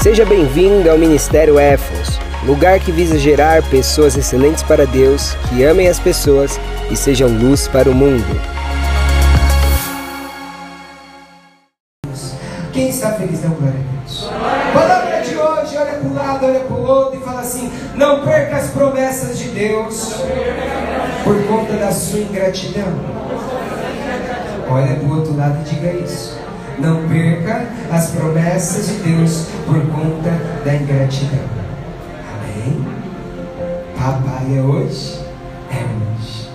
Seja bem-vindo ao Ministério Éfos, lugar que visa gerar pessoas excelentes para Deus, que amem as pessoas e sejam luz para o mundo. Quem está feliz, não glória a Deus. Palavra de hoje, olha para um lado, olha para o outro e fala assim: não perca as promessas de Deus por conta da sua ingratidão. Olha para o outro lado e diga isso. Não perca as promessas de Deus por conta da ingratidão. Amém? Papai é hoje? É hoje.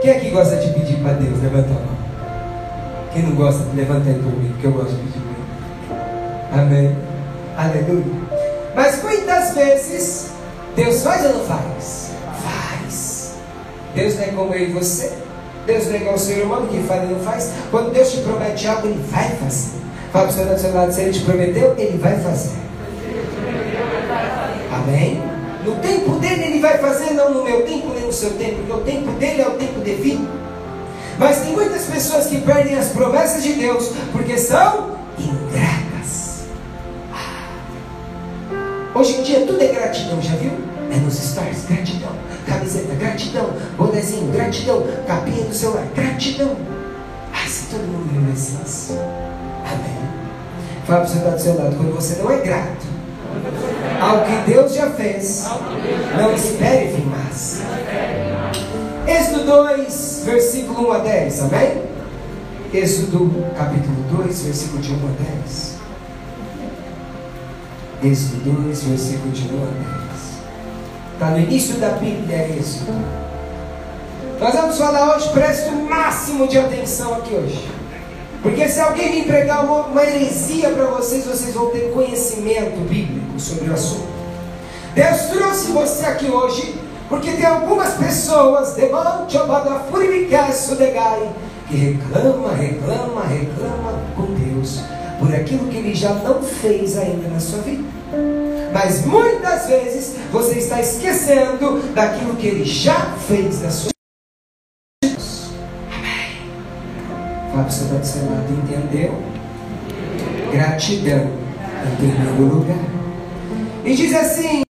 Quem aqui gosta de pedir para Deus? Levanta a mão. Quem não gosta, levanta aí mim, que eu gosto de pedir para Amém? Aleluia. Mas muitas vezes, Deus faz ou não faz? Faz. Deus não é como eu e você. Deus igual o ser humano que fala e não faz. Quando Deus te promete algo, Ele vai fazer. Fala para o seu do seu lado, se Ele te prometeu, Ele vai fazer. Amém? No tempo dele Ele vai fazer, não no meu tempo nem no seu tempo, porque o tempo dele é o tempo devido. Mas tem muitas pessoas que perdem as promessas de Deus porque são ingratas. Ah. Hoje em dia tudo é gratidão, já viu? É nos stars, gratidão. Camiseta, gratidão. Bonezinho, gratidão. Capinha do celular, gratidão. Ah, se todo mundo viu isso. Amém. Fala para você estar do seu lado, quando você não é grato ao que Deus já fez, não espere vir mais. Êxodo 2, versículo 1 a 10, amém? Êxodo capítulo 2, versículo de 1 a 10. Êxodo 2, versículo de 1 a 10. Está no início da Bíblia isso. Nós vamos falar hoje, preste o máximo de atenção aqui hoje. Porque se alguém me pregar uma, heresia para vocês, vocês vão ter conhecimento bíblico sobre o assunto. Deus trouxe você aqui hoje, porque tem algumas pessoas, que reclama, reclama, reclama com Deus por aquilo que Ele já não fez ainda na sua vida. Mas muitas vezes você está esquecendo daquilo que ele já fez na sua vida. Amém. Fala você está seu entendeu? Gratidão em primeiro lugar. E diz assim: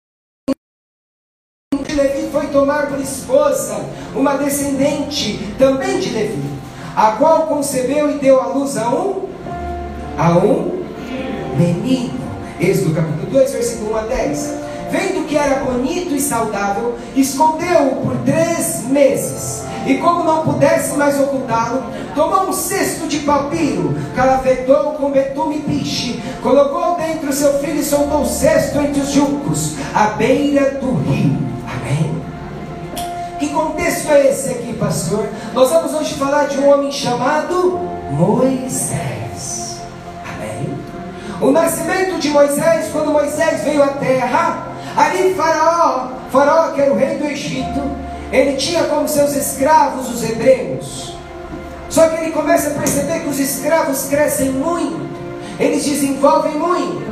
Levi foi tomar por esposa uma descendente também de Levi, a qual concebeu e deu à luz a um, a um menino. Êxodo capítulo 2, versículo 1 a 10. Vendo que era bonito e saudável, escondeu-o por três meses. E como não pudesse mais ocultá-lo, tomou um cesto de papiro, calafetou com betume e piche, colocou dentro seu filho e soltou o cesto entre os juncos, à beira do rio. Amém? Que contexto é esse aqui, pastor? Nós vamos hoje falar de um homem chamado Moisés. O nascimento de Moisés, quando Moisés veio à terra, ali Faraó, Faraó que era o rei do Egito, ele tinha como seus escravos os hebreus. Só que ele começa a perceber que os escravos crescem muito, eles desenvolvem muito.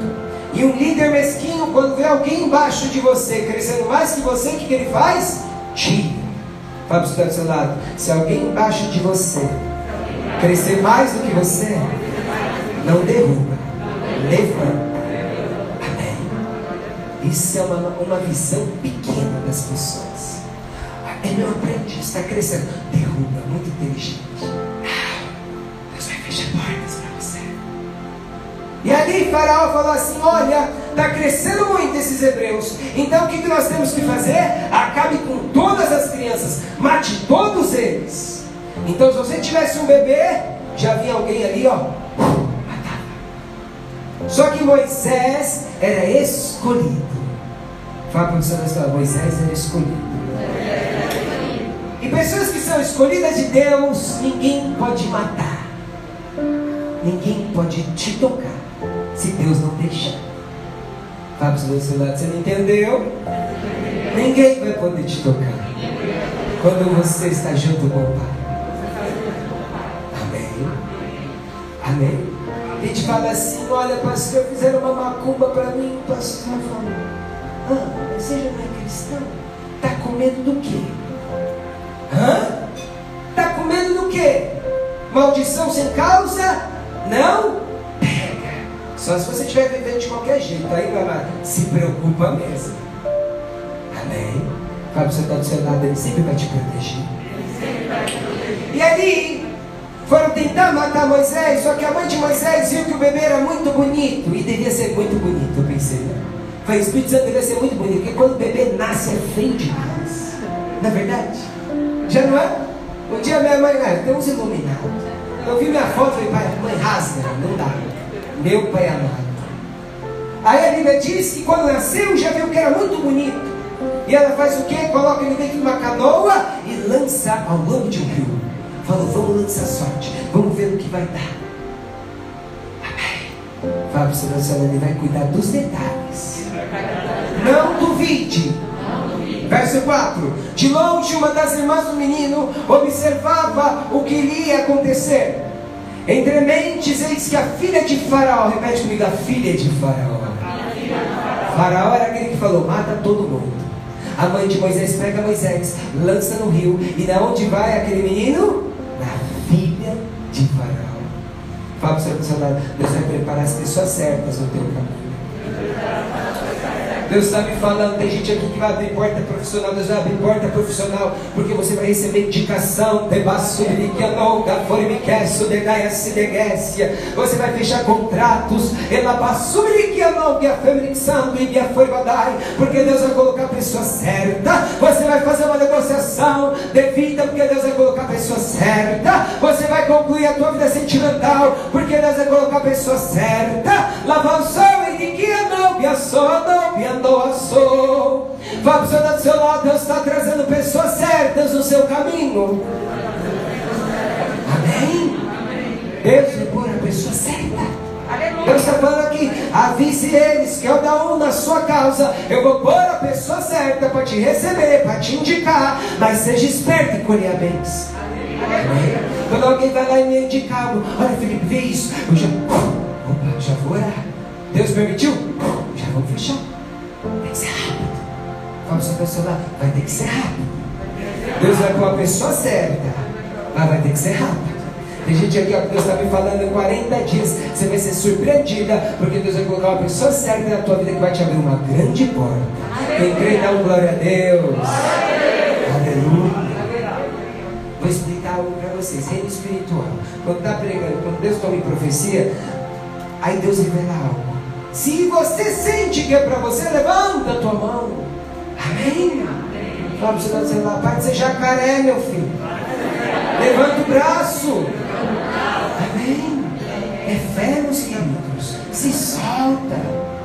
E um líder mesquinho, quando vê alguém embaixo de você crescendo mais que você, o que, ele faz? Tira. Fala para o do seu lado. Se alguém embaixo de você crescer mais do que você, não derruba, levanta. Amém. Isso é uma, uma visão pequena das pessoas. É meu aprendiz, está crescendo. Derruba, muito inteligente. Deus vai fechar portas para você. E ali Faraó falou assim: Olha, está crescendo muito esses hebreus. Então o que, que nós temos que fazer? Acabe com todas as crianças, mate todos eles. Então, se você tivesse um bebê, já vinha alguém ali, ó. Só que Moisés era escolhido. Fala para você da Moisés era escolhido. E pessoas que são escolhidas de Deus, ninguém pode matar. Ninguém pode te tocar se Deus não deixar. Fala para o seu lado, você não entendeu? Ninguém vai poder te tocar. Quando você está junto com o Pai. Amém. Amém. Gente fala assim, olha, pastor, fizeram uma macumba para mim, pastor falou. Ah, mas você já não é cristão? Está com medo do quê? Hã? Está com medo do quê? Maldição sem causa? Não pega. Só se você estiver vivendo de qualquer jeito. Aí, meu amado, se preocupa mesmo. Amém? Fala você está do seu lado, ele sempre vai te proteger. E ali, foram tentar matar Moisés, só que a mãe de Moisés viu que o bebê era muito bonito. E devia ser muito bonito, eu pensei. Né? Foi o Espírito Santo devia ser muito bonito, porque quando o bebê nasce é feio demais. Não é verdade? Já não é? Um dia minha mãe, ah, uns iluminados. Eu vi minha foto e falei, pai, mãe, rasga, não dá. Meu pai amado. Aí a Bíblia diz que quando nasceu já viu que era muito bonito. E ela faz o quê? Coloca ele dentro de uma canoa e lança ao longo de um rio. Falou, vamos lançar sorte, vamos ver o que vai dar. Amém. Fala para o seu ele vai cuidar dos detalhes. Não duvide. Verso 4: De longe, uma das irmãs do menino observava o que iria acontecer. Entre mentes, eis que a filha de Faraó, repete comigo, a filha de Faraó. Faraó era aquele que falou: mata todo mundo. A mãe de Moisés pega Moisés, lança no rio, e da onde vai aquele menino? De Faraó. Fala para o seu Deus vai preparar as pessoas certas no teu caminho. Deus está me falando, tem gente aqui que vai abrir porta profissional, Deus vai abrir porta profissional, porque você vai receber indicação, você vai fechar contratos, porque Deus vai colocar a pessoa certa, você vai fazer uma negociação devida, porque Deus vai colocar a pessoa certa, você vai concluir a tua vida sentimental, porque Deus vai colocar a pessoa certa, lavançou e de que não, que a não, doaçou. Vá para seu do seu lado, Deus está trazendo pessoas certas no seu caminho. Amém? Deus vai pôr a pessoa certa. Deus está falando aqui, avise eles que eu dar um na sua causa. Eu vou pôr a pessoa certa para te receber, para te indicar. Mas seja esperto em colher bens. Amém? Quando alguém vai lá e me indicar, olha Felipe, vê isso. Eu já, opa, já vou orar. Deus permitiu? Vamos fechar. Tem que ser rápido. Fala para sua pessoa vai ter que ser rápido. Deus vai com a pessoa certa, mas vai ter que ser rápido. Tem gente aqui, ó, que Deus está me falando em 40 dias. Você vai ser surpreendida, porque Deus vai colocar uma pessoa certa na tua vida que vai te abrir uma grande porta. Quem crê, dá um glória a Deus. Aleluia. Vou explicar algo para vocês. Reino espiritual. Quando está pregando, quando Deus toma em profecia, aí Deus revela algo. Se você sente que é para você, levanta a tua mão. Amém? Fala para você não celular, pai de ser jacaré, meu filho. Levanta o braço. Amém? É fé, meus queridos. Se solta.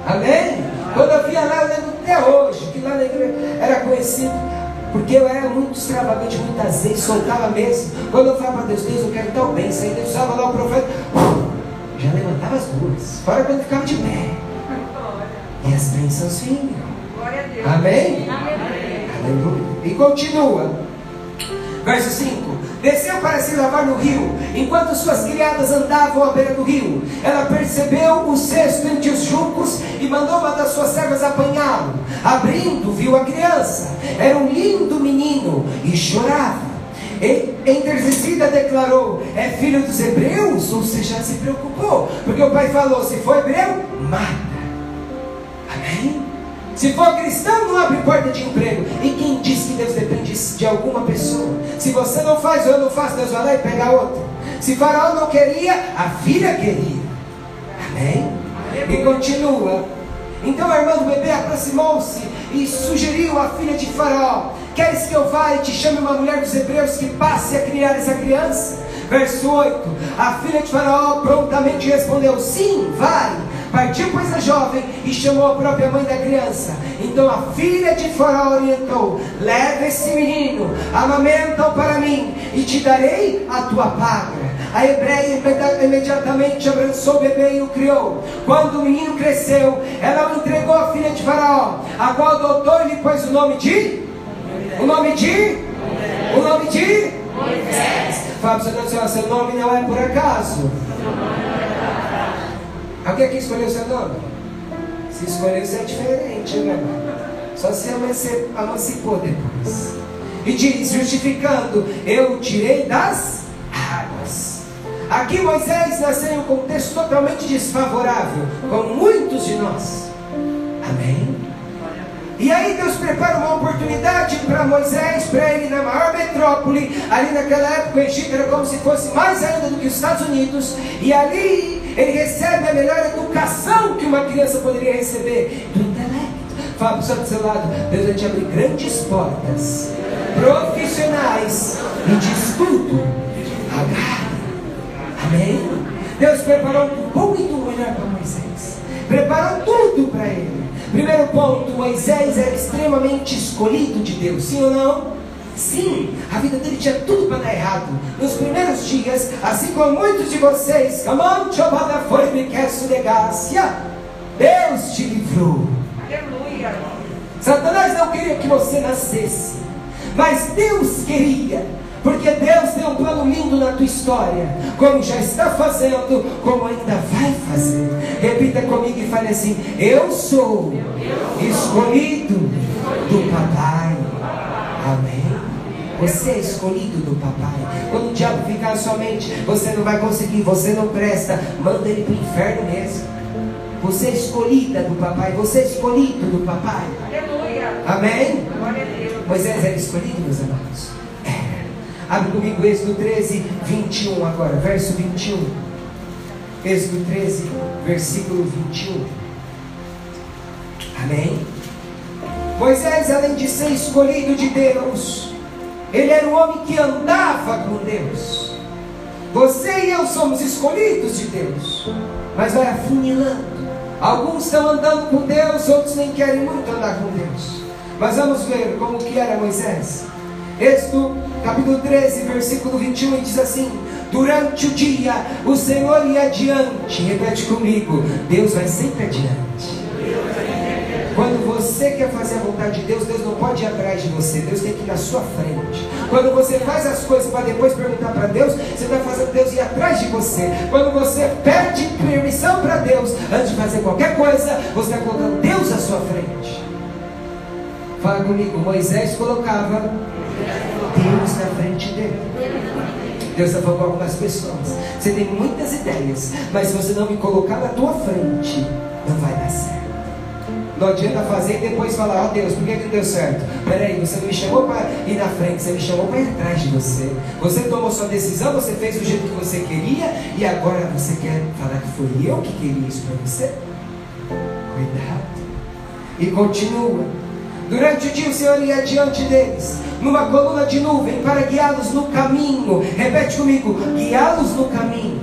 Amém? Quando eu via lá, eu lembro até hoje, que lá na igreja era conhecido. Porque eu era muito extravagante, muitas vezes, soltava mesmo. Quando eu falava para Deus, Deus, eu quero tão bem. Saí, Deus usava lá o profeta já levantava as duas. Fora quando ficava de pé. E as bênçãos vinham. Amém? Aleluia. E continua. Verso 5: Desceu para se lavar no rio, enquanto suas criadas andavam à beira do rio. Ela percebeu o cesto entre os juncos e mandou uma das suas servas apanhá-lo. Abrindo, viu a criança. Era um lindo menino e chorava. Enternecida declarou: É filho dos hebreus? Ou seja, se preocupou, porque o pai falou: Se for hebreu, mata. Amém? Se for cristão, não abre porta de emprego. E quem diz que Deus depende de alguma pessoa? Se você não faz ou eu não faço, Deus vai lá e pega outra. Se Faraó não queria, a filha queria. Amém? E continua. Então a irmã do bebê aproximou-se e sugeriu à filha de Faraó: Queres que eu vá e te chame uma mulher dos hebreus que passe a criar essa criança? Verso 8: A filha de Faraó prontamente respondeu: Sim, vai. Partiu, pois, a jovem e chamou a própria mãe da criança. Então a filha de Faraó orientou: Leva esse menino, amamenta-o para mim, e te darei a tua paga. A hebreia imediatamente abraçou o bebê e o criou. Quando o menino cresceu, ela o entregou à filha de Faraó, a qual adotou e lhe pôs o nome de o nome de? O nome de? Moisés. Fala para o seu seu nome não é por acaso. Alguém aqui escolheu o seu nome? Se escolheu, isso é diferente, né? Só se emancipou depois. E diz, justificando, eu tirei das águas. Aqui Moisés nasceu em um contexto totalmente desfavorável, como muitos de nós. Amém? E aí Deus prepara uma oportunidade para Moisés, para ele na maior metrópole. Ali naquela época o Egito era como se fosse mais ainda do que os Estados Unidos. E ali ele recebe a melhor educação que uma criança poderia receber do intelecto. Fala para o do seu lado, Deus vai te abrir grandes portas profissionais e de estudo. Amém? Deus preparou bom e do melhor para Moisés. Preparou tudo para ele. Primeiro ponto, Moisés era extremamente escolhido de Deus, sim ou não? Sim, a vida dele tinha tudo para dar errado. Nos primeiros dias, assim como muitos de vocês, Deus te livrou. Aleluia. Satanás não queria que você nascesse, mas Deus queria porque Deus tem um plano lindo na tua história, como já está fazendo, como ainda vai fazer. Repita comigo e fale assim: Eu sou escolhido do papai. Amém. Você é escolhido do papai. Quando o diabo ficar na sua mente, você não vai conseguir, você não presta, manda ele para o inferno mesmo. Você é escolhida do papai, você é escolhido do papai. Aleluia. Amém? Moisés era escolhido, meus amados. Abre comigo Êxodo 13, 21 agora, verso 21. Êxodo 13, versículo 21. Amém? Moisés, além de ser escolhido de Deus, ele era um homem que andava com Deus. Você e eu somos escolhidos de Deus, mas vai afunilando. Alguns estão andando com Deus, outros nem querem muito andar com Deus. Mas vamos ver como que era Moisés. Êxodo capítulo 13, versículo 21, diz assim: Durante o dia o Senhor ia adiante. Repete comigo: Deus vai sempre adiante. Quando você quer fazer a vontade de Deus, Deus não pode ir atrás de você, Deus tem que ir na sua frente. Quando você faz as coisas para depois perguntar para Deus, você está fazendo Deus ir atrás de você. Quando você pede permissão para Deus antes de fazer qualquer coisa, você está colocando Deus à sua frente. Fala comigo, Moisés colocava Deus está falando com algumas pessoas. Você tem muitas ideias, mas se você não me colocar na tua frente, não vai dar certo. Não adianta fazer e depois falar, ó oh, Deus, por que, que não deu certo? Peraí, você não me chamou para ir na frente, você me chamou para ir atrás de você. Você tomou sua decisão, você fez do jeito que você queria e agora você quer falar que foi eu que queria isso para você? Cuidado. E continua. Durante o dia o Senhor ia diante deles, numa coluna de nuvem, para guiá-los no caminho. Repete comigo: guiá-los no caminho.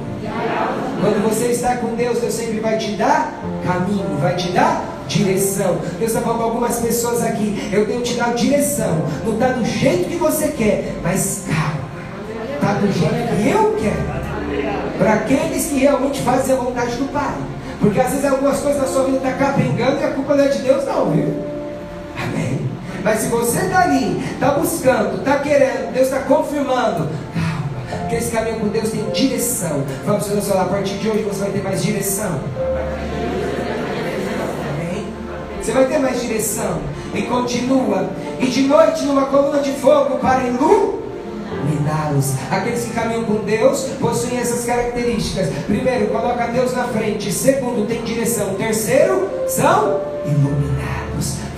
Quando você está com Deus, Deus sempre vai te dar caminho, vai te dar direção. Deus está falando com algumas pessoas aqui. Eu tenho te dar direção. Não está do jeito que você quer, mas calma. Está do jeito que eu quero. Para aqueles que realmente fazem a vontade do Pai. Porque às vezes algumas coisas na sua vida estão tá capengando e a culpa não é de Deus, não, viu? Mas se você está ali, está buscando, está querendo, Deus está confirmando, calma, porque esse caminho com Deus tem direção. Vamos falar, a partir de hoje você vai ter mais direção. Amém? Você vai ter mais direção. E continua. E de noite numa coluna de fogo para iluminá-los. Aqueles que caminham com Deus possuem essas características. Primeiro, coloca Deus na frente. Segundo, tem direção. Terceiro, são iluminados.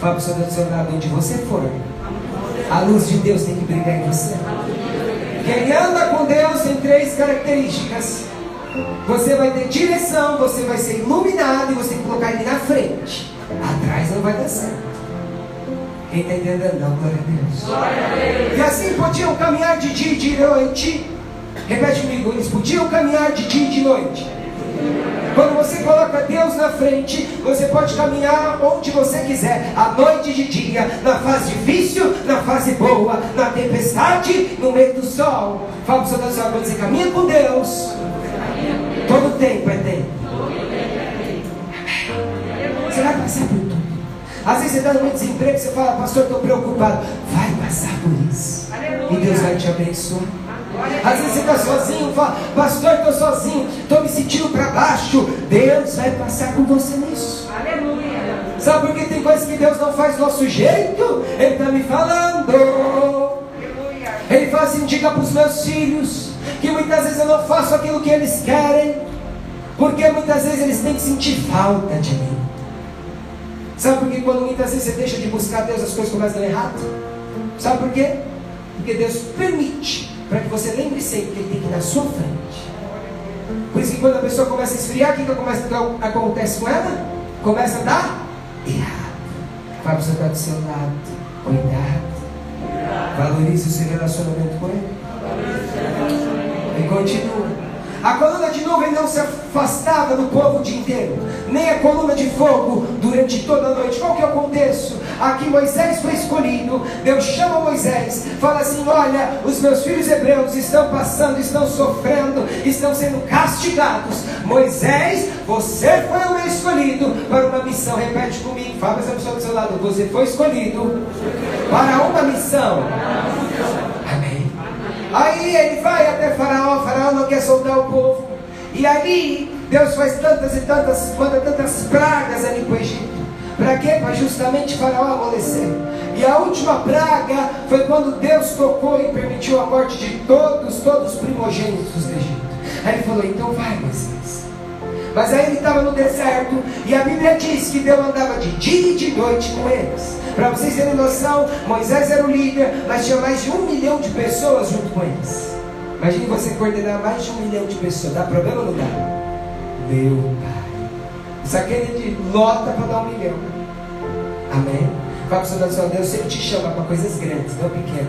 Fala para o seu lado, onde você for. A luz de Deus tem que brilhar em você. Quem anda com Deus tem três características. Você vai ter direção, você vai ser iluminado e você tem que colocar ele na frente. Atrás não vai dar certo. Quem está entendendo? Não, Deus. Glória a Deus. E assim podiam caminhar de dia e de noite. Repete comigo, eles podiam caminhar de dia e de noite. Quando você coloca Deus na frente, você pode caminhar onde você quiser, à noite de dia, na fase difícil, na fase boa, na tempestade, no meio do sol. Fala para o seu Deus, quando você caminha com Deus, todo tempo é tempo. Você vai passar por tudo. Às vezes você está no meio de desemprego, você fala, pastor, estou preocupado. Vai passar por isso. E Deus vai te abençoar. Às vezes você está sozinho, fala, pastor, estou sozinho, estou me sentindo para baixo. Deus vai passar com você nisso. Aleluia. Sabe por que tem coisas que Deus não faz do nosso jeito? Ele está me falando. Ele fala assim, diga para os meus filhos que muitas vezes eu não faço aquilo que eles querem, porque muitas vezes eles têm que sentir falta de mim. Sabe por que quando muitas vezes você deixa de buscar Deus, as coisas começam a dar errado? Sabe por quê? Porque Deus permite para que você lembre sempre que Ele tem que ir na sua frente. Por isso que quando a pessoa começa a esfriar, o que, que acontece com ela? Começa a dar errado. Vai para o do seu lado. Cuidado. Valorize o seu relacionamento com Ele. E continua. A coluna de nuvem não se afastava do povo o dia inteiro, nem a coluna de fogo durante toda a noite. Qual que é o contexto? Aqui Moisés foi escolhido, Deus chama Moisés, fala assim: Olha, os meus filhos hebreus estão passando, estão sofrendo, estão sendo castigados. Moisés, você foi o meu escolhido para uma missão. Repete comigo, fala essa pessoa do seu lado: Você foi escolhido para uma missão. Aí ele vai até Faraó, Faraó não quer soltar o povo. E ali Deus faz tantas e tantas, manda tantas pragas ali para o Egito. Para quê? Para justamente Faraó amolecer. E a última praga foi quando Deus tocou e permitiu a morte de todos, todos os primogênitos do Egito. Aí ele falou, então vai Moisés. Mas aí ele estava no deserto e a Bíblia diz que Deus andava de dia e de noite com eles. Para vocês terem noção, Moisés era o líder, mas tinha mais de um milhão de pessoas junto com eles. Imagine você coordenar mais de um milhão de pessoas. Dá problema ou não dá? Meu Pai. Isso aqui é de lota para dar um milhão. Amém? Fala para o seu Deus sempre te chama para coisas grandes, não pequenas.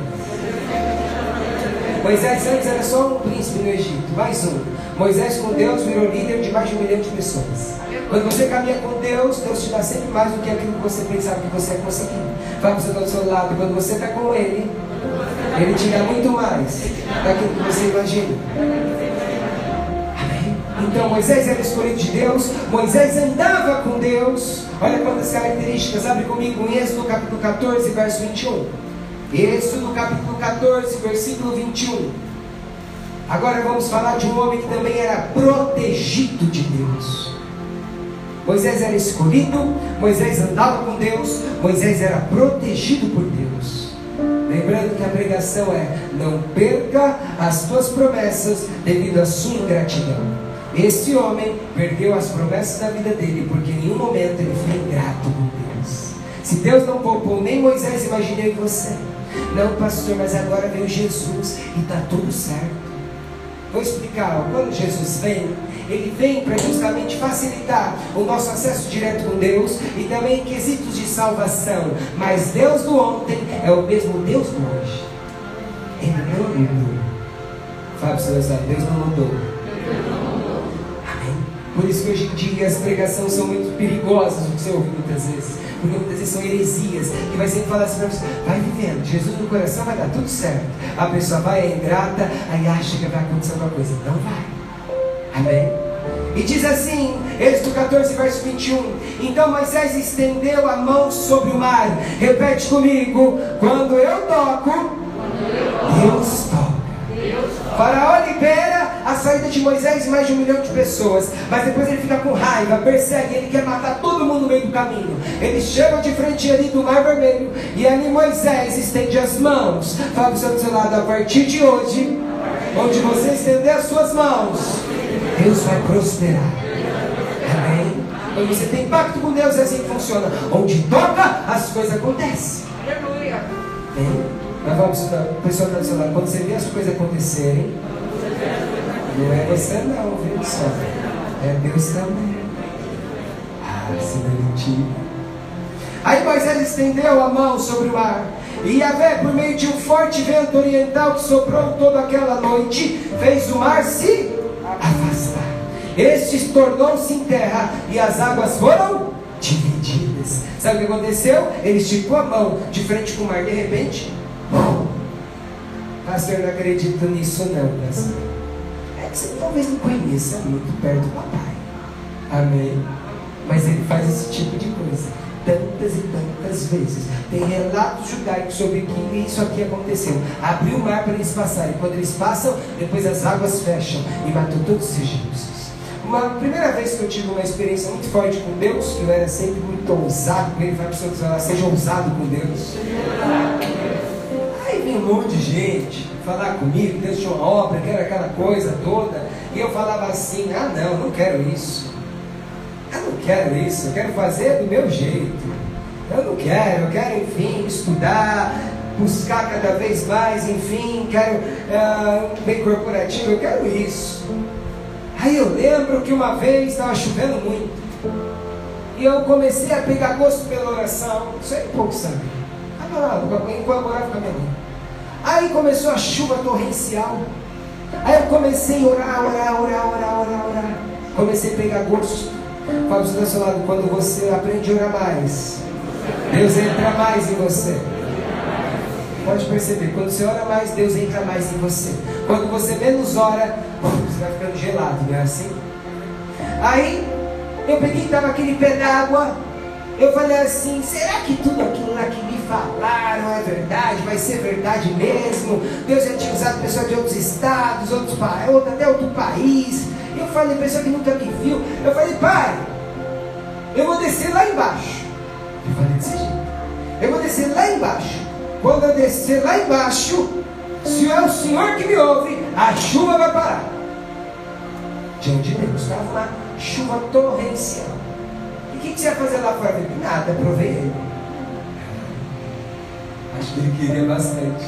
Moisés antes era só um príncipe no Egito, mais um. Moisés com Deus virou líder de mais de um milhão de pessoas. Quando você caminha com Deus, Deus te dá sempre mais do que aquilo que você pensava que você ia conseguir. Fala para você do seu lado, quando você está com Ele, Ele te dá muito mais daquilo que você imagina. Então Moisés era escolhido de Deus, Moisés andava com Deus. Olha quantas características, abre comigo em Êxodo capítulo 14, verso 21. Êxodo capítulo 14, versículo 21. Agora vamos falar de um homem que também era protegido de Deus. Moisés era escolhido, Moisés andava com Deus, Moisés era protegido por Deus. Lembrando que a pregação é: não perca as tuas promessas devido à sua ingratidão. Este homem perdeu as promessas da vida dele porque em nenhum momento ele foi ingrato com Deus. Se Deus não poupou nem Moisés, imaginei você. Não, pastor, mas agora veio Jesus e está tudo certo. Vou explicar, quando Jesus vem, ele vem para justamente facilitar o nosso acesso direto com Deus e também quesitos de salvação. Mas Deus do ontem é o mesmo Deus do hoje. Ele não mudou. Fábio Celestino, Deus não mudou. Amém? Por isso que hoje em dia as pregações são muito perigosas, o que você ouve muitas vezes porque muitas vezes são heresias, que vai sempre falar assim para você, vai vivendo, Jesus no coração vai dar tudo certo. A pessoa vai, é ingrata, aí acha que vai acontecer alguma coisa. Não vai. Amém? E diz assim, Êxodo 14, verso 21. Então Moisés estendeu a mão sobre o mar. Repete comigo: quando eu toco, Deus toca. Faraó libera a saída de Moisés e mais de um milhão de pessoas. Mas depois ele fica com raiva, persegue, ele quer matar todo mundo no meio do caminho. Ele chega de frente ali do Mar Vermelho e ali Moisés estende as mãos. Fala para o seu lado, a partir de hoje, onde você estender as suas mãos, Deus vai prosperar. Amém? Quando você tem pacto com Deus, é assim que funciona. Onde toca, as coisas acontecem. Aleluia. Mas vamos, o pessoal está do seu lado, quando você vê as coisas acontecerem, não é você não, viu só? É Deus também. Ah, se não é mentira. Aí Moisés estendeu a mão sobre o mar. E Yahvé, por meio de um forte vento oriental que soprou toda aquela noite, fez o mar se. Este tornou-se em terra e as águas foram divididas. Sabe o que aconteceu? Ele esticou a mão de frente com o mar. De repente, Pastor, não acredito nisso não, pastor. É que você talvez não conheça muito perto do papai. Amém. Mas ele faz esse tipo de coisa. Tantas e tantas vezes. Tem relatos judaicos sobre que isso aqui aconteceu. Abriu o mar para eles passarem. Quando eles passam, depois as águas fecham e matou todos os egípcios. Uma primeira vez que eu tive uma experiência muito forte com Deus, que eu era sempre muito ousado com Ele, vai para o seja ousado com Deus um monte de gente falar comigo, Deus tinha uma obra, que era aquela coisa toda. E eu falava assim: ah, não, não quero isso. Eu não quero isso, eu quero fazer do meu jeito. Eu não quero, eu quero, enfim, estudar, buscar cada vez mais, enfim, quero uh, bem corporativo, eu quero isso. Aí eu lembro que uma vez estava chovendo muito. E eu comecei a pegar gosto pela oração. Isso aí pouco sabe. Adorava, colaborava com a minha mãe. Aí começou a chuva torrencial. Aí eu comecei a orar, orar, orar, orar, orar, orar. Comecei a pegar gosto. Fala para o seu lado, quando você aprende a orar mais, Deus entra mais em você. Pode perceber, quando você ora mais, Deus entra mais em você. Quando você menos ora, você vai ficando gelado, não é assim? Aí, eu peguei, estava aquele pé d'água. Eu falei assim: será que tudo aquilo lá que me falaram é verdade? Vai ser verdade mesmo? Deus já tinha usado pessoas de outros estados, outros até outro país. Eu falei, pessoa que nunca me viu. Eu falei, pai, eu vou descer lá embaixo. Eu falei desse jeito. Eu vou descer lá embaixo. Quando eu descer lá embaixo, se é o Senhor que me ouve, a chuva vai parar. Diante de Deus, estava uma chuva torrencial. E o que, que, você vai fazer lá fora? Eu falei, Nada, provei ele. Acho que ele queria bastante.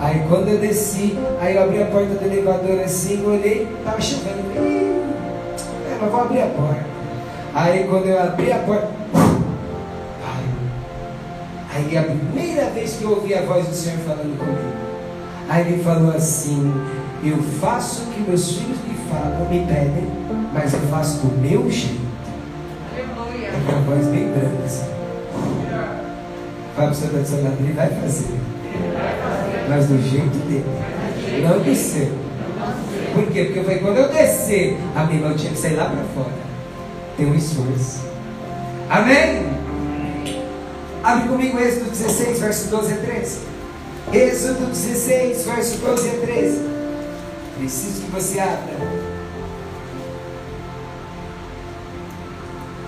Aí quando eu desci, aí eu abri a porta do elevador assim, olhei, estava chovendo. É, mas vou abrir a porta. Aí quando eu abri a porta, Aí é a primeira vez que eu ouvi a voz do Senhor falando comigo. Aí ele falou assim: Eu faço o que meus filhos me falam, me pedem, mas eu faço do meu jeito. Aleluia. É uma voz bem branca assim. Fala para o seu tradicional, ele vai fazer. Mas do jeito dele. Não do seu. Por quê? Porque eu falei, quando eu descer, a minha irmã tinha que sair lá para fora. Tem um esforço. Amém? Abre comigo Êxodo 16, verso 12 a 13. Êxodo 16, verso 12 a 13. Preciso que você abra.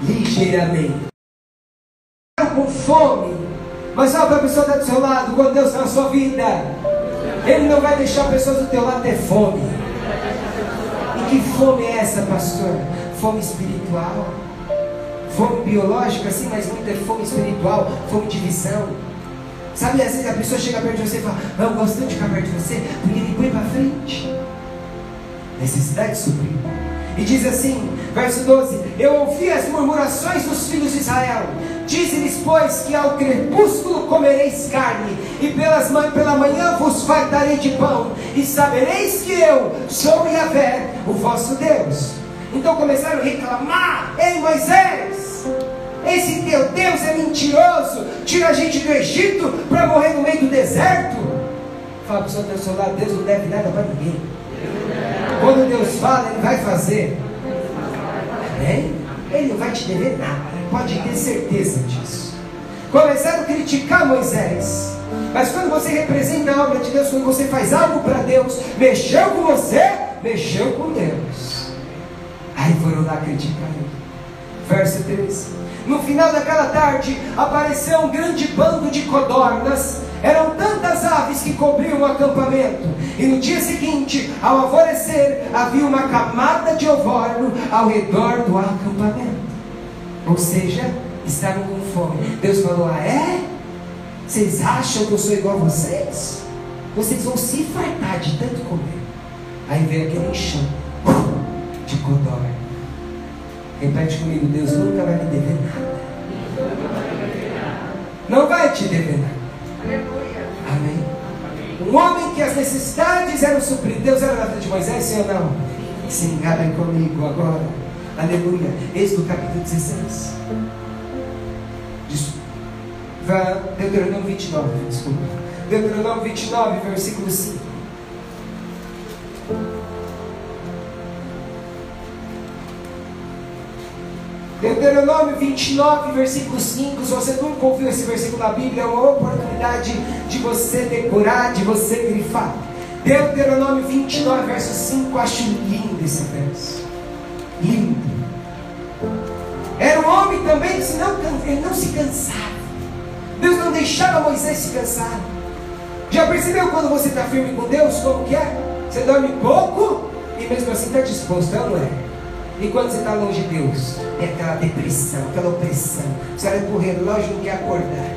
Ligeiramente. Com fome. Mas olha para a pessoa que está do seu lado, quando Deus está na sua vida. Ele não vai deixar pessoas do teu lado ter fome. E que fome é essa, pastor? Fome espiritual fome biológica, assim, mas muita fome espiritual, fome de visão. Sabe, às vezes a pessoa chega perto de você e fala, eu gosto de ficar perto de você, porque ele põe para frente. Necessidade suprir. E diz assim, verso 12: Eu ouvi as murmurações dos filhos de Israel. Dize-lhes, pois, que ao crepúsculo comereis carne, e pelas, pela manhã vos fartarei de pão, e sabereis que eu sou Yahvé, o vosso Deus. Então começaram a reclamar: Ei Moisés, esse teu Deus é mentiroso, tira a gente do Egito para morrer no meio do deserto. Fala para o seu soldado: Deus não deve nada para ninguém. Quando Deus fala, Ele vai fazer. Amém? Ele não vai te dever nada, pode ter certeza disso. Começaram a criticar Moisés. Mas quando você representa a obra de Deus, quando você faz algo para Deus, mexeu com você, mexeu com Deus. Aí foram lá criticar ele. Verso 13. No final daquela tarde, apareceu um grande bando de codornas. Eram tantas aves que cobriam o acampamento. E no dia seguinte, ao alvorecer, havia uma camada de ovorno ao redor do acampamento. Ou seja, estavam com fome. Deus falou: Ah, é? Vocês acham que eu sou igual a vocês? Vocês vão se fartar de tanto comer. Aí veio aquele enxame de codorna. Repete comigo, Deus nunca vai me dever nada. Não vai te dever nada. Amém. Um homem que as necessidades eram supridas. Deus era na de Moisés, sim ou não? Sim, abrem comigo agora. Aleluia. Êxodo capítulo 16. Deuteronômio 29, desculpa. Deuteronômio 29, versículo 5. Deuteronômio 29, versículo 5. Se você nunca ouviu esse versículo na Bíblia, é uma oportunidade de você decorar, de você grifar. Deuteronômio 29, verso 5. Acho lindo esse verso. Lindo. Era um homem também que não, ele não se cansava. Deus não deixava Moisés se cansar. Já percebeu quando você está firme com Deus, como que é? Você dorme pouco e mesmo assim está disposto, não é? E quando você está longe de Deus, é aquela depressão, aquela opressão. Você olha para o relógio e não quer acordar.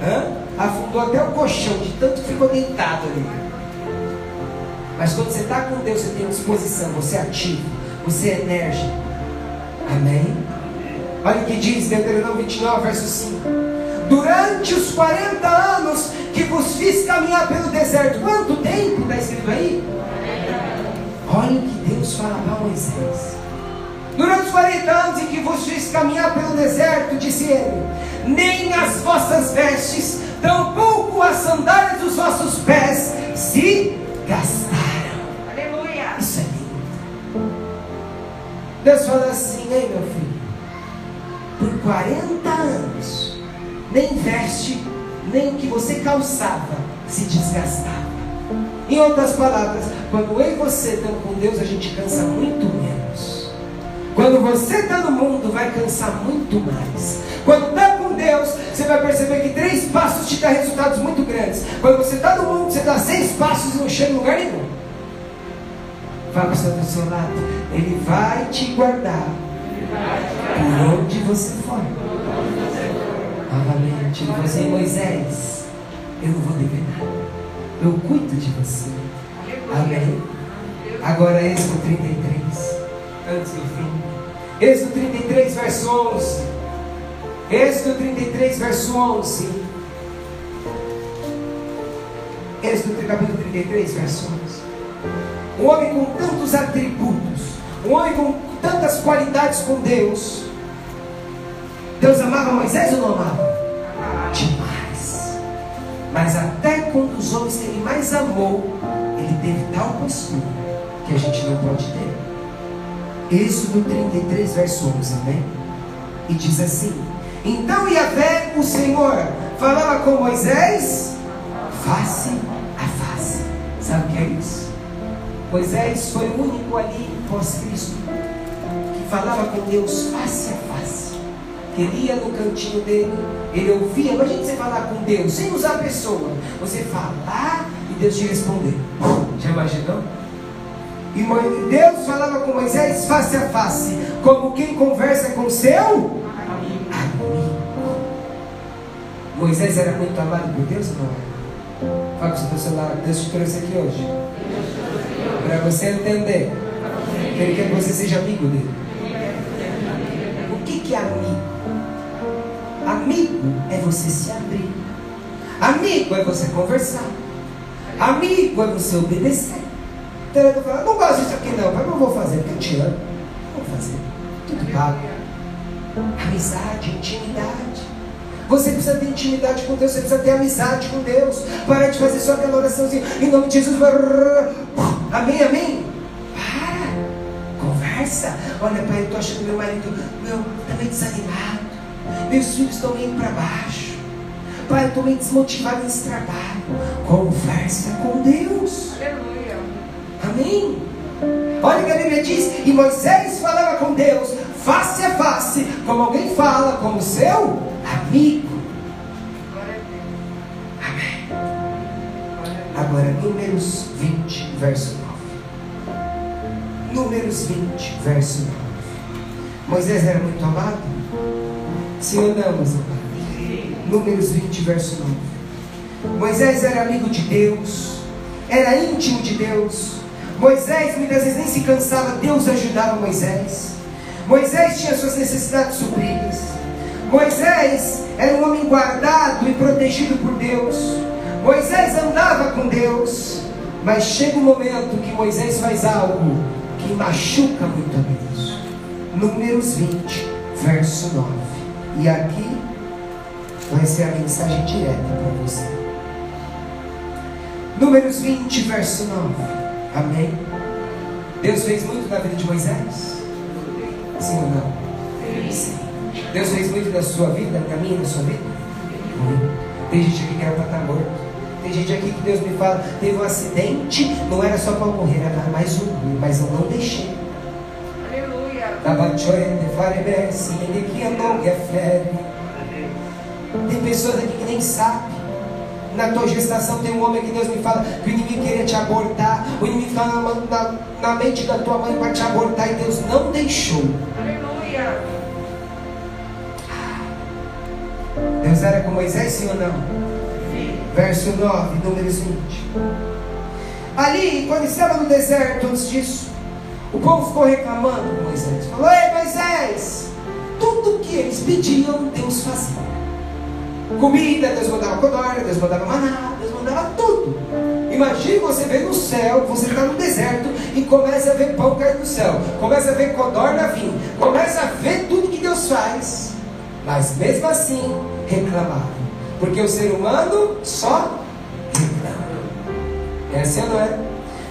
Hã? Afundou até o colchão, de tanto que ficou deitado ali. Mas quando você está com Deus, você tem disposição, você é ativo, você é enérgico. Amém? Olha o que diz Deuteronômio 29, verso 5. Durante os 40 anos que vos fiz caminhar pelo deserto. Quanto tempo está escrito aí? Olha o que Deus fala para Moisés. Durante os 40 anos em que vos fiz caminhar pelo deserto, disse ele, nem as vossas vestes, tampouco as sandálias dos vossos pés se gastaram. Aleluia. Isso é lindo. Deus fala assim, ei meu filho, por 40 anos, nem veste, nem o que você calçava se desgastava. Em outras palavras, quando eu e você estamos com Deus, a gente cansa muito menos. Quando você está no mundo, vai cansar muito mais. Quando está com Deus, você vai perceber que três passos te dá resultados muito grandes. Quando você está no mundo, você dá seis passos e não chega em lugar nenhum. Fala para o seu lado. Ele vai te guardar por onde você for. Novamente, ele falou assim, Moisés, eu não vou dever nada. Eu cuido de você. Amém. Agora Êxodo 33. Antes do fim. Êxodo 33, verso 11. Êxodo 33, verso 11. Êxodo capítulo 33, verso 11. Um homem com tantos atributos, um homem com tantas qualidades com Deus. Deus amava Moisés ou não amava? Demais. Mas até quando os homens que ele mais amou, ele teve tal postura que a gente não pode ter. Êxodo 33, verso 11, amém? E diz assim: Então Yahvé, o Senhor, falava com Moisés face a face. Sabe o que é isso? Moisés foi o único ali pós-Cristo que falava com Deus face a face. Que ele ia no cantinho dele, ele ouvia. Imagina você falar com Deus sem usar a pessoa. Você falar e Deus te responder. Já imaginou? E Deus falava com Moisés face a face, como quem conversa com seu amigo. Moisés era muito amado por Deus não era? Fala com o seu celular, Deus te trouxe aqui hoje. Para você entender que Ele quer que você seja amigo dele. O que, que é amigo? Amigo é você se abrir. Amigo é você conversar. Amigo é você obedecer. Não gosto disso aqui não, mas não vou fazer, porque eu te amo. Vou fazer. Tudo pago. Amizade, intimidade. Você precisa ter intimidade com Deus, você precisa ter amizade com Deus. Para de fazer só aquela oraçãozinha. Em nome de Jesus. Amém, amém. Para. Conversa. Olha, pai, eu estou achando meu marido meu, tá meio desanimado. Meus filhos estão meio para baixo. Pai, eu estou meio desmotivado nesse trabalho. Conversa com Deus. Aleluia. Amém. Olha o que a Bíblia diz. E Moisés falava com Deus face a face, como alguém fala com o seu amigo. Amém. Agora, Números 20, verso 9. Números 20, verso 9. Moisés era muito amado? Sim ou não, meus amados? Números 20, verso 9. Moisés era amigo de Deus, era íntimo de Deus. Moisés muitas vezes nem se cansava, Deus ajudava Moisés. Moisés tinha suas necessidades supridas. Moisés era um homem guardado e protegido por Deus. Moisés andava com Deus. Mas chega um momento que Moisés faz algo que machuca muito a Deus. Números 20, verso 9. E aqui vai ser a mensagem direta para você. Números 20, verso 9. Amém? Deus fez muito na vida de Moisés? Sim ou não? Sim. Deus fez muito na sua vida, na minha, na sua vida? Muito. Tem gente aqui que era para estar morto. Tem gente aqui que Deus me fala, teve um acidente, não era só para morrer, era mais um, mas eu não deixei. Aleluia. Tem pessoas aqui que nem sabem. Na tua gestação tem um homem que Deus me fala que o inimigo queria te abortar, o inimigo está na, na, na mente da tua mãe para te abortar e Deus não deixou. Aleluia. Deus era com Moisés, sim ou não? Sim. Verso 9, números 20. Ali, quando estava no deserto, antes disso, o povo ficou reclamando com Moisés. Falou: Ei Moisés, tudo que eles pediam, Deus fazia. Comida, Deus mandava codorna, Deus mandava maná, Deus mandava tudo. Imagine você ver no céu, você está no deserto e começa a ver pão cair do céu, começa a ver codorna vir, começa a ver tudo que Deus faz. Mas mesmo assim, reclamavam. Porque o ser humano só reclama. É assim não é?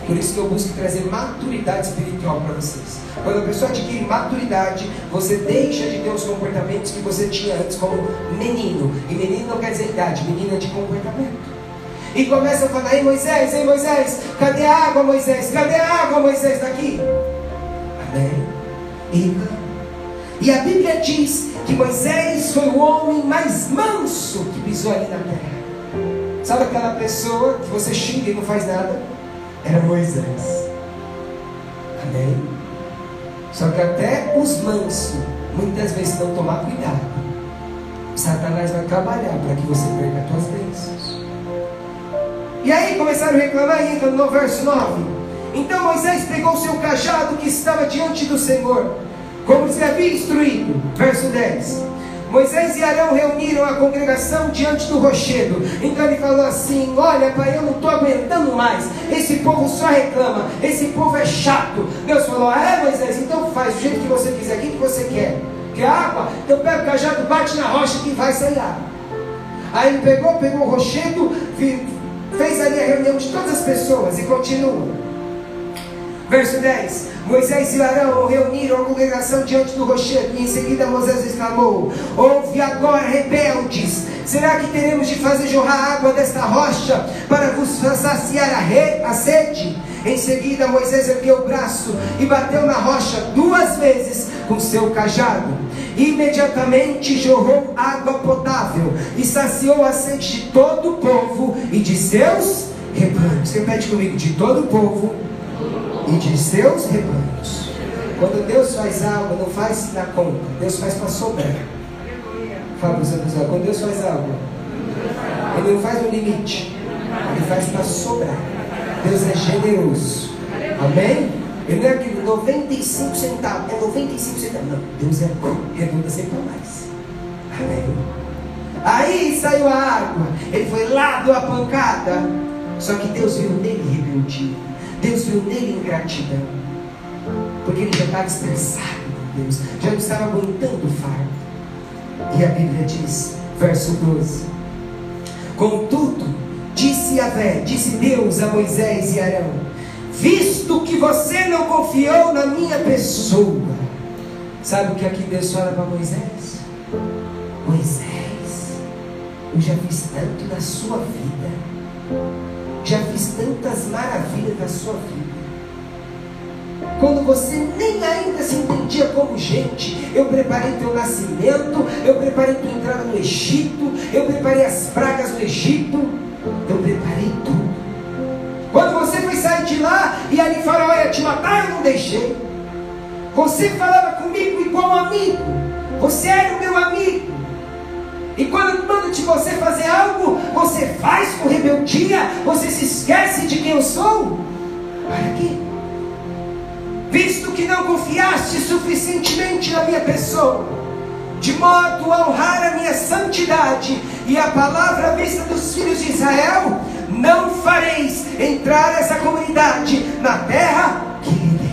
Por isso que eu busco trazer maturidade espiritual para vocês. Quando a pessoa adquire maturidade, você deixa de ter os comportamentos que você tinha antes como menino. E menino não quer dizer idade, menino é de comportamento. E começa a falar, ei Moisés, ei Moisés, cadê a água, Moisés? Cadê a água, Moisés, daqui? Amém? E, e a Bíblia diz que Moisés foi o homem mais manso que pisou ali na terra. Sabe aquela pessoa que você xinga e não faz nada? Era Moisés. Amém? Só que até os mansos, muitas vezes não tomar cuidado, Satanás vai trabalhar para que você perca as suas bênçãos. E aí começaram a reclamar ainda no verso 9. Então Moisés pegou seu cajado que estava diante do Senhor, como lhe havia instruído. Verso 10. Moisés e Arão reuniram a congregação diante do rochedo. Então ele falou assim: Olha, pai, eu não estou aguentando mais. Esse povo só reclama. Esse povo é chato. Deus falou: Ah, é, Moisés? Então faz do jeito que você quiser. O que você quer? Quer água? Então pega o cajado, bate na rocha que vai sair água. Aí ele pegou, pegou o rochedo, fez ali a reunião de todas as pessoas e continua. Verso 10: Moisés e Arão reuniram a congregação diante do rochedo, e em seguida Moisés exclamou: Ouve agora, rebeldes, será que teremos de fazer jorrar água desta rocha para vos saciar a, re, a sede? Em seguida Moisés ergueu o braço e bateu na rocha duas vezes com seu cajado. Imediatamente jorrou água potável e saciou a sede de todo o povo e de seus rebanhos. Repete comigo: de todo o povo e de seus rebanhos. Quando Deus faz algo, não faz na conta, Deus faz para sobrar. Fala para os quando Deus faz algo, Ele não faz no limite, Ele faz para sobrar. Deus é generoso. Amém? Ele não é aquilo 95 centavos, é 95 centavos. Não, Deus é redonda sempre para mais. Amém? Aí saiu a água, ele foi lá, deu a pancada. Só que Deus viu nele rebeldia. Deus viu nele ingratidão. Porque ele já estava estressado com Deus, já não estava aguentando o fardo. E a Bíblia diz, verso 12: Contudo, disse Yahvé, disse Deus a Moisés e Arão: Visto que você não confiou na minha pessoa. Sabe o que aqui Deus fala para Moisés? Moisés, eu já fiz tanto na sua vida já fiz tantas maravilhas na sua vida. Quando você nem ainda se entendia como gente, eu preparei teu nascimento, eu preparei tua entrada no Egito, eu preparei as pragas do Egito, eu preparei tudo. Quando você foi sair de lá e ali faraó ia te matar, eu não deixei. Você falava comigo igual amigo, você era o meu amigo. E quando manda de você fazer algo, você faz com rebeldia, você se esquece de quem eu sou. Para quê? Visto que não confiaste suficientemente na minha pessoa, de modo a honrar a minha santidade e a palavra vista dos filhos de Israel, não fareis entrar essa comunidade na terra que lhe.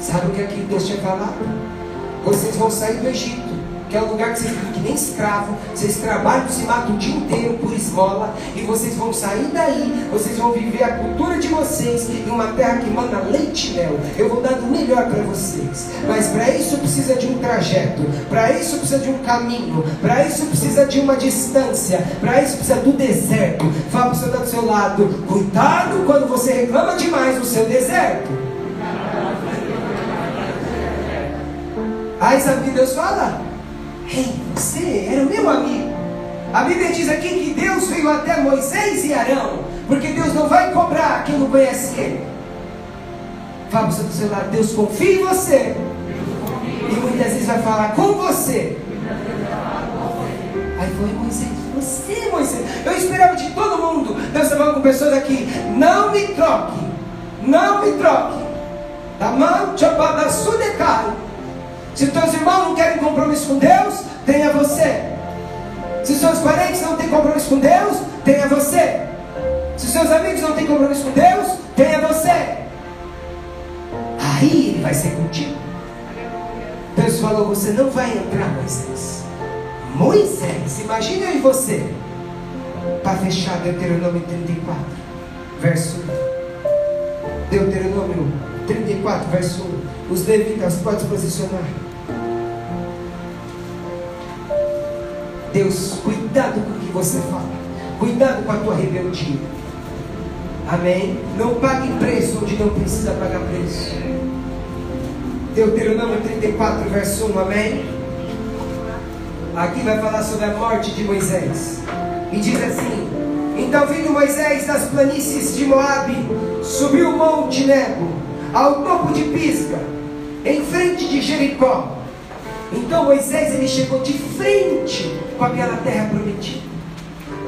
Sabe o que aqui Deus tinha falado? Vocês vão sair do Egito que é um lugar que vocês vivem que nem escravo, vocês trabalham, se matam o dia inteiro por esmola, e vocês vão sair daí, vocês vão viver a cultura de vocês em uma terra que manda leite e mel. Eu vou dar o melhor para vocês, mas para isso precisa de um trajeto, para isso precisa de um caminho, para isso precisa de uma distância, para isso precisa do deserto. Fala para o seu do seu lado, cuidado quando você reclama demais do seu deserto. Aí sabe o que Deus fala? Ei, você era o meu amigo. A Bíblia diz aqui que Deus veio até Moisés e Arão, porque Deus não vai cobrar quem não conhece Ele. Fala para o seu lado, Deus confia em você. E muitas vezes vai falar com você. Aí foi Moisés, você Moisés. Eu esperava de todo mundo. Deus falando com pessoas aqui. Não me troque. Não me troque. Da mão, da sudecai. Se teus irmãos não querem compromisso com Deus, tenha você. Se seus parentes não têm compromisso com Deus, tenha você. Se seus amigos não têm compromisso com Deus, tenha você. Aí ele vai ser contigo. Deus falou: Você não vai entrar, Moisés. Moisés, imagine eu e você. Para fechar Deuteronômio 34, verso 1. Deuteronômio 34, verso 1. Os levitas podem se posicionar. Deus, cuidado com o que você fala. Cuidado com a tua rebeldia. Amém? Não pague preço onde não precisa pagar preço. Deuteronômio 34, verso 1, amém? Aqui vai falar sobre a morte de Moisés. E diz assim: Então vindo Moisés das planícies de Moabe, subiu o monte Nebo, ao topo de Pisga, em frente de Jericó. Então Moisés ele chegou de frente com aquela terra prometida.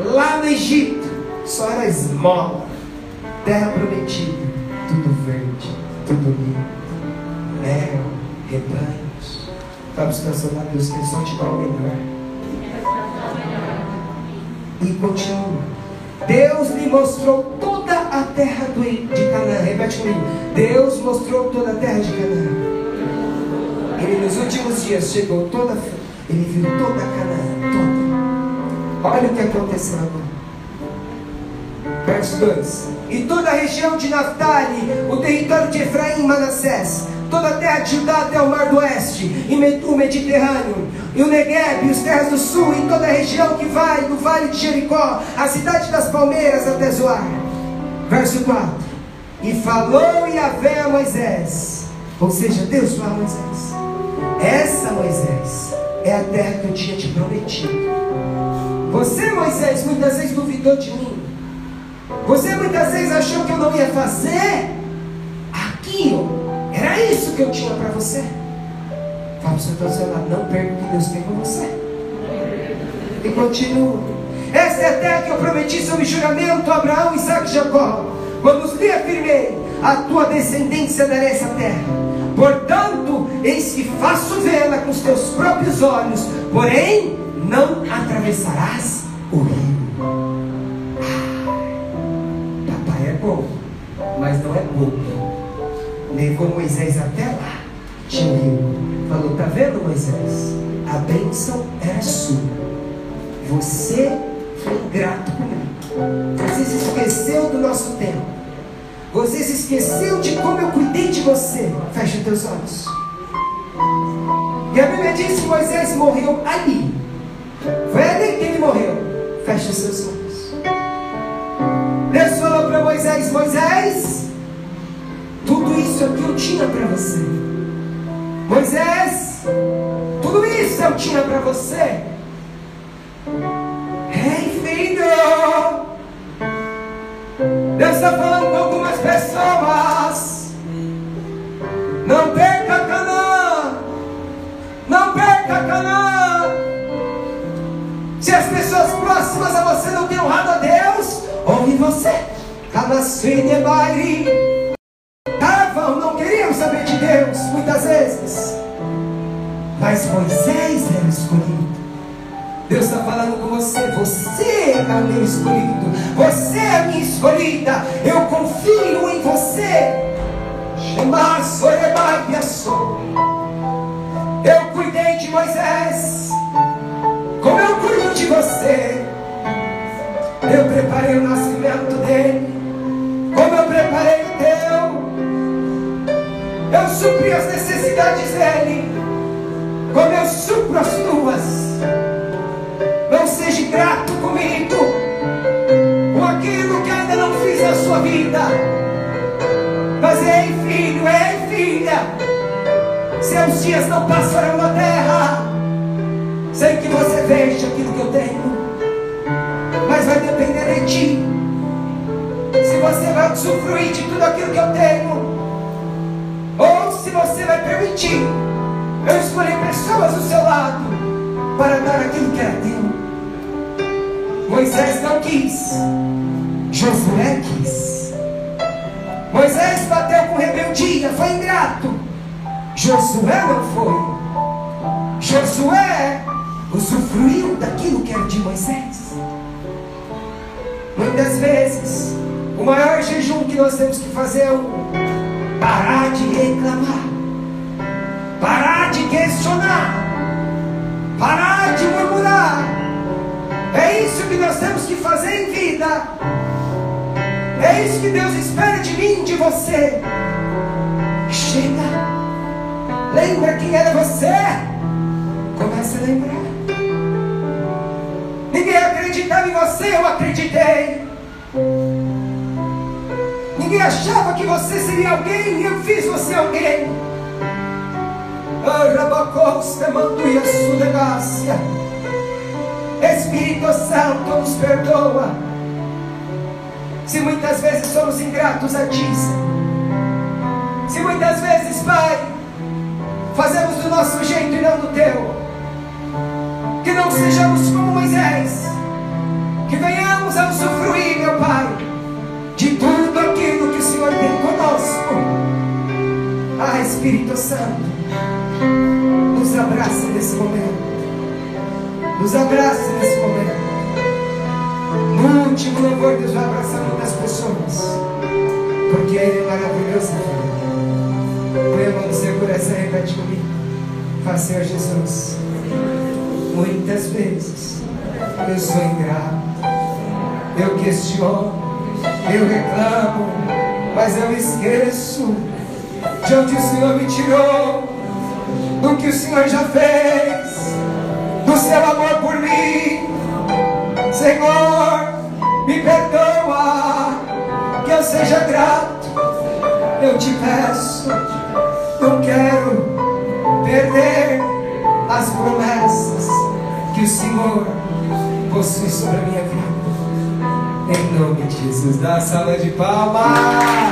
Lá no Egito, só era esmola, terra prometida, tudo verde, tudo lindo mel, rebanhos. Está buscando lá, Deus quer só te dar o melhor. E continua. Deus lhe mostrou toda a terra de Canaã. Repete comigo. Deus mostrou toda a terra de Canaã. Ele nos últimos dias chegou toda, ele viu toda Canaã, toda. Olha o que aconteceu agora. Verso 2: E toda a região de Naftali, o território de Efraim e Manassés, toda a terra de Judá até o mar do oeste, e o Mediterrâneo, e o Negueb, e os terras do sul, e toda a região que vai do vale de Jericó, a cidade das palmeiras até Zoar. Verso 4: E falou Yahvé a Moisés, ou seja, Deus falou a Moisés: Essa, Moisés, é a terra que eu tinha te prometido. Você, Moisés, muitas vezes duvidou de mim. Você muitas vezes achou que eu não ia fazer isso que eu tinha para você. Fala para o seu lado, não perca o que Deus tem com você. E continua. Essa é a terra que eu prometi sob juramento a Abraão, Isaac e Jacó. Quando os lhe afirmei, a tua descendência dará essa terra. Portanto, eis que faço vê-la com os teus próprios olhos, porém não atravessarás o rio. Ah, papai é bom, mas não é bobo levou Moisés até lá, tinha rio. Falou: Tá vendo, Moisés? A bênção era sua. Você foi ingrato comigo. Você se esqueceu do nosso tempo. Você se esqueceu de como eu cuidei de você. Fecha os teus olhos. E a Bíblia diz que Moisés morreu ali. Foi ali que ele morreu. Fecha os seus olhos. Deus falou para Moisés: Moisés, tudo isso é o que eu tinha para você. Moisés, tudo isso eu tinha para você. Ei, filho, Deus está falando com algumas pessoas. Não perca Canaã. Não perca Canaã. Se as pessoas próximas a você não têm honrado a Deus, ouve você. Cada de baile Deus, muitas vezes. Mas Moisés era escolhido. Deus está falando com você. Você é o meu escolhido. Você é a minha escolhida. Eu confio em você. Eu cuidei de Moisés. Como eu cuido de você. Eu preparei o nascimento dele. Como eu preparei. Eu supri as necessidades dele, como eu supro as tuas. Não seja grato comigo, com aquilo que ainda não fiz na sua vida. Mas ei, filho, ei, filha, seus dias não passarão na terra sem que você veja aquilo que eu tenho. permitir. Se você vai usufruir de tudo aquilo que eu tenho, você vai permitir eu escolhi pessoas do seu lado para dar aquilo que era teu. Moisés não quis, Josué quis. Moisés bateu com rebeldia, foi ingrato. Josué não foi. Josué usufruiu daquilo que era de Moisés. Muitas vezes, o maior jejum que nós temos que fazer é parar de reclamar, parar de questionar, parar de murmurar. É isso que nós temos que fazer em vida. É isso que Deus espera de mim, de você. Chega. Lembra quem era você? Comece a lembrar. Ninguém acreditava em você, eu acreditei. Ninguém achava que você seria alguém e eu fiz você alguém. Espírito Santo nos perdoa. Se muitas vezes somos ingratos a ti, se muitas vezes, Pai, fazemos do nosso jeito e não do teu, que não sejamos como Moisés, que venhamos a usufruir, meu Pai, Espírito Santo, nos abraça nesse momento. Nos abraça nesse momento. No último louvor, Deus vai abraçar muitas pessoas. Porque Ele é maravilhoso. Põe a mão no seu coração e repete comigo. Faz, Senhor Jesus. Muitas vezes eu sou ingrato. Eu questiono. Eu reclamo. Mas eu esqueço de onde o Senhor me tirou. Do que o Senhor já fez do seu amor por mim. Senhor, me perdoa, que eu seja grato. Eu te peço, não quero perder as promessas que o Senhor possui sobre a minha vida. Em nome de Jesus, dá a sala de palmas.